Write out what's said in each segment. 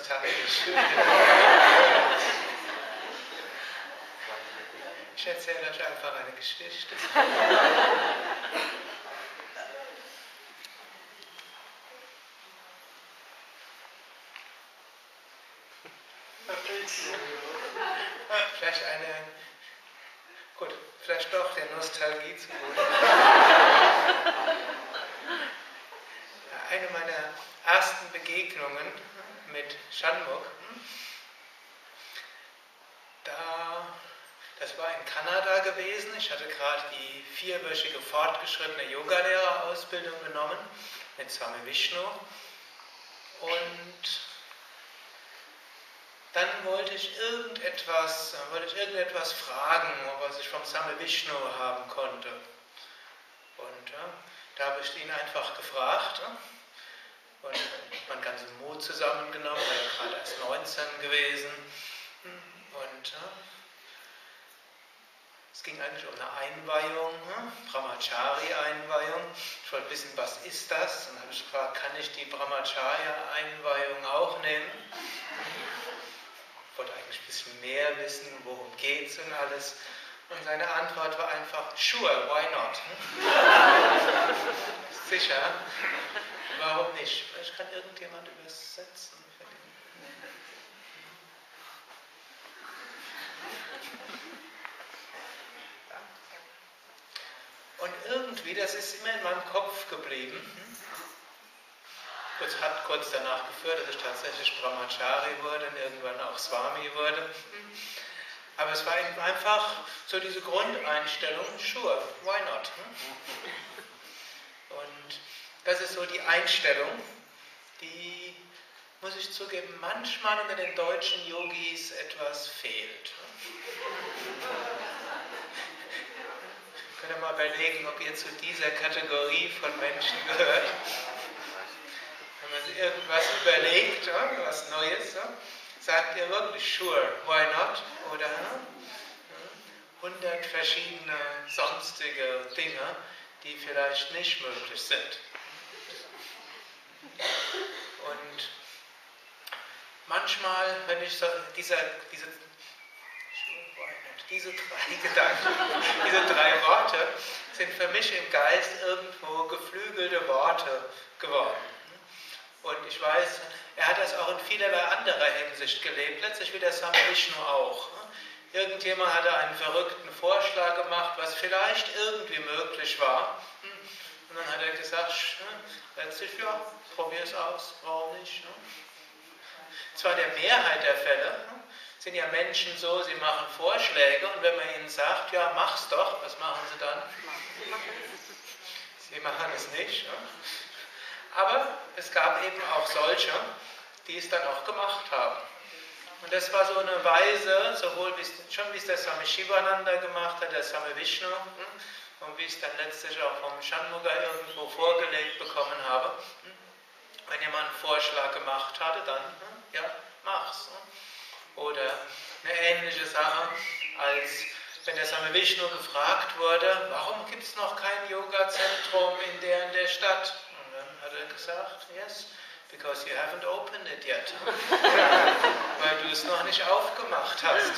nostalgisch. Ich erzähle euch einfach eine Geschichte. Vielleicht eine, gut, vielleicht doch der Nostalgie zu Eine meiner ersten Begegnungen mit Shanmuk, da, das war in Kanada gewesen. Ich hatte gerade die vierwöchige fortgeschrittene Yogalehrerausbildung genommen mit Swami Vishnu. Und dann wollte ich irgendetwas, wollte ich irgendetwas fragen, was ich vom Swami Vishnu haben konnte. Und ja, da habe ich ihn einfach gefragt. Und meinen ganzen Mut zusammengenommen, war ja gerade erst 19 gewesen. Und es ging eigentlich um eine Einweihung, ne? Brahmachari-Einweihung. Ich wollte wissen, was ist das? Und dann habe ich gefragt, kann ich die Brahmacharya-Einweihung auch nehmen? Ich wollte eigentlich ein bisschen mehr wissen, worum geht es und alles. Und seine Antwort war einfach, sure, why not? Sicher. Warum nicht? Vielleicht kann irgendjemand übersetzen. Und irgendwie, das ist immer in meinem Kopf geblieben. Kurz hat kurz danach geführt, dass ich tatsächlich Brahmachari wurde und irgendwann auch Swami wurde. Aber es war einfach so diese Grundeinstellung, sure, why not? Und das ist so die Einstellung, die, muss ich zugeben, manchmal unter den deutschen Yogis etwas fehlt. Könnt ihr mal überlegen, ob ihr zu dieser Kategorie von Menschen gehört. Wenn man sich irgendwas überlegt, was Neues, sagt ihr wirklich, sure, why not? Oder 100 verschiedene sonstige Dinge, die vielleicht nicht möglich sind. Und manchmal, wenn ich so dieser, diese, diese drei Gedanken, diese drei Worte sind für mich im Geist irgendwo geflügelte Worte geworden. Und ich weiß, er hat das auch in vielerlei anderer Hinsicht gelebt, letztlich wie der Same Vishnu auch. Irgendjemand hatte einen verrückten Vorschlag gemacht, was vielleicht irgendwie möglich war. Und dann hat er gesagt, letztlich, ja, probier es aus, warum nicht? Ne? Zwar der Mehrheit der Fälle ne, sind ja Menschen so, sie machen Vorschläge und wenn man ihnen sagt, ja, mach's doch, was machen sie dann? Sie machen es nicht. Aber es gab eben auch solche, die es dann auch gemacht haben. Und das war so eine Weise, sowohl wie es, schon wie es der Swami Shivananda gemacht hat, der Swami Vishnu, hm, und wie ich es dann letztlich auch vom Shanmuga irgendwo vorgelegt bekommen habe. Hm, wenn jemand einen Vorschlag gemacht hatte, dann, hm, ja, mach's. Oder eine ähnliche Sache, als wenn der Same Vishnu gefragt wurde, warum gibt es noch kein Yoga-Zentrum in der in der Stadt? Und dann hat er gesagt, yes, because you haven't opened it yet. Weil du es noch nicht aufgemacht hast.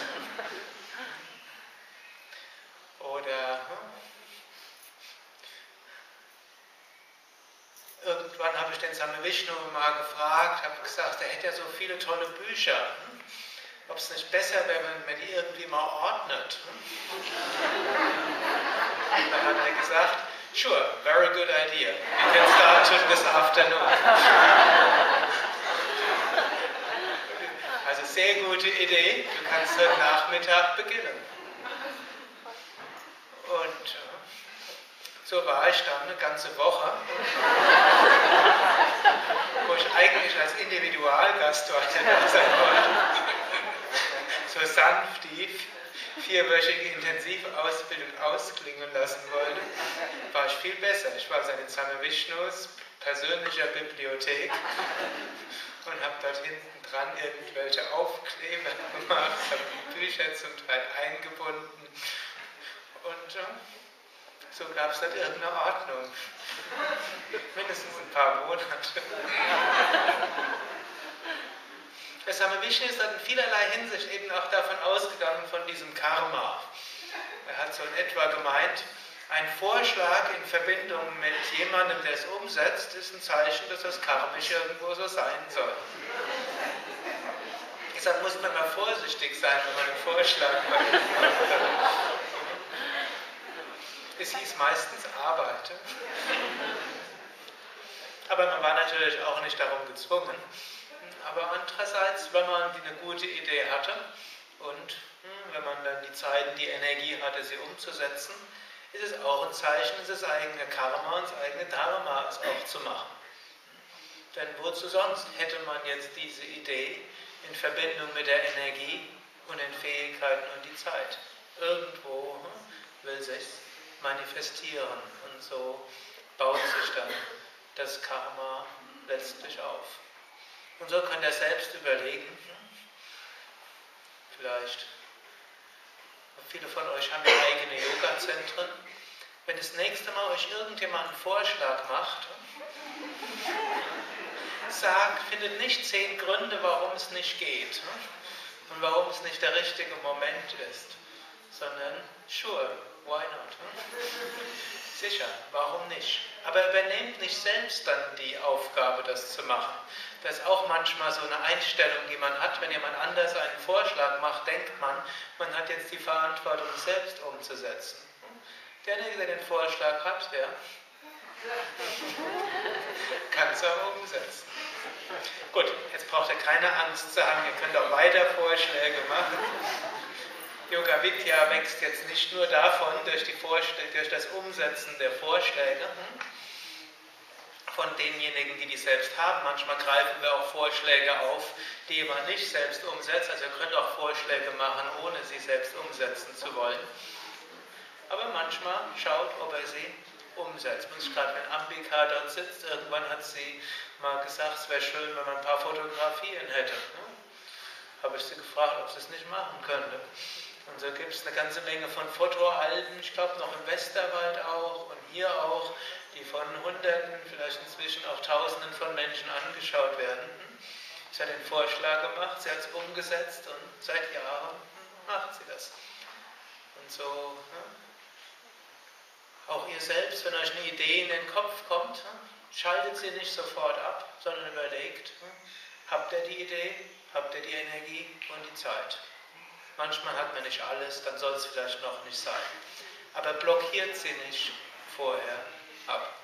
Oder irgendwann habe ich den Same Vishnu mal gefragt, habe gesagt, er hätte ja so viele tolle Bücher. Hm? Ob es nicht besser wäre, wenn man die irgendwie mal ordnet. Hm? Dann hat er gesagt, sure, very good idea. You can start this afternoon. Also sehr gute Idee, du kannst heute Nachmittag beginnen. Und so war ich dann eine ganze Woche, wo ich eigentlich als Individualgast dort da sein wollte. So sanft die vierwöchige Intensivausbildung ausklingen lassen wollte, war ich viel besser. Ich war seine Zame Vishnus persönlicher Bibliothek und habe dort hinten dran irgendwelche Aufkleber gemacht, habe die Bücher zum Teil eingebunden und ja, so gab es dann irgendeine Ordnung. Mindestens ein paar Monate. Der Same ist in vielerlei Hinsicht eben auch davon ausgegangen, von diesem Karma. Er hat so in etwa gemeint, ein Vorschlag in Verbindung mit jemandem, der es umsetzt, ist ein Zeichen, dass das karmisch irgendwo so sein soll. Deshalb muss man mal vorsichtig sein, wenn man einen Vorschlag macht. Es hieß meistens arbeite. Aber man war natürlich auch nicht darum gezwungen. Aber andererseits, wenn man eine gute Idee hatte und hm, wenn man dann die Zeit und die Energie hatte, sie umzusetzen, ist es auch ein Zeichen, das eigene Karma und das eigene Dharma auch zu machen. Denn wozu sonst hätte man jetzt diese Idee in Verbindung mit der Energie und den Fähigkeiten und die Zeit? Irgendwo hm, will sich manifestieren und so baut sich dann das Karma letztlich auf. Und so könnt ihr selbst überlegen, hm, vielleicht Viele von euch haben ja eigene Yoga-Zentren. Wenn das nächste Mal euch irgendjemand einen Vorschlag macht, sagt, findet nicht zehn Gründe, warum es nicht geht und warum es nicht der richtige Moment ist, sondern sure, why not? Sicher, warum nicht? Aber übernehmt nicht selbst dann die Aufgabe, das zu machen. Das ist auch manchmal so eine Einstellung, die man hat. Wenn jemand anders einen Vorschlag macht, denkt man, man hat jetzt die Verantwortung, es selbst umzusetzen. Derjenige, der den Vorschlag hat, der kann es auch umsetzen. Gut, jetzt braucht ihr keine Angst zu haben, ihr könnt auch weiter Vorschläge machen. Yoga Vidya wächst jetzt nicht nur davon, durch, die durch das Umsetzen der Vorschläge, hm, von denjenigen, die die selbst haben. Manchmal greifen wir auch Vorschläge auf, die jemand nicht selbst umsetzt. Also ihr könnt auch Vorschläge machen, ohne sie selbst umsetzen zu wollen. Aber manchmal schaut, ob er sie umsetzt. Und gerade wenn Ambika dort sitzt, irgendwann hat sie mal gesagt, es wäre schön, wenn man ein paar Fotografien hätte. Ne? Habe ich sie gefragt, ob sie es nicht machen könnte. Und so gibt es eine ganze Menge von Fotoalben, ich glaube noch im Westerwald auch und hier auch, die von Hunderten, vielleicht inzwischen auch Tausenden von Menschen angeschaut werden. Sie hat den Vorschlag gemacht, sie hat es umgesetzt und seit Jahren macht sie das. Und so, ne? auch ihr selbst, wenn euch eine Idee in den Kopf kommt, ne? schaltet sie nicht sofort ab, sondern überlegt, ne? habt ihr die Idee, habt ihr die Energie und die Zeit. Manchmal hat man nicht alles, dann soll es vielleicht noch nicht sein. Aber blockiert sie nicht vorher ab.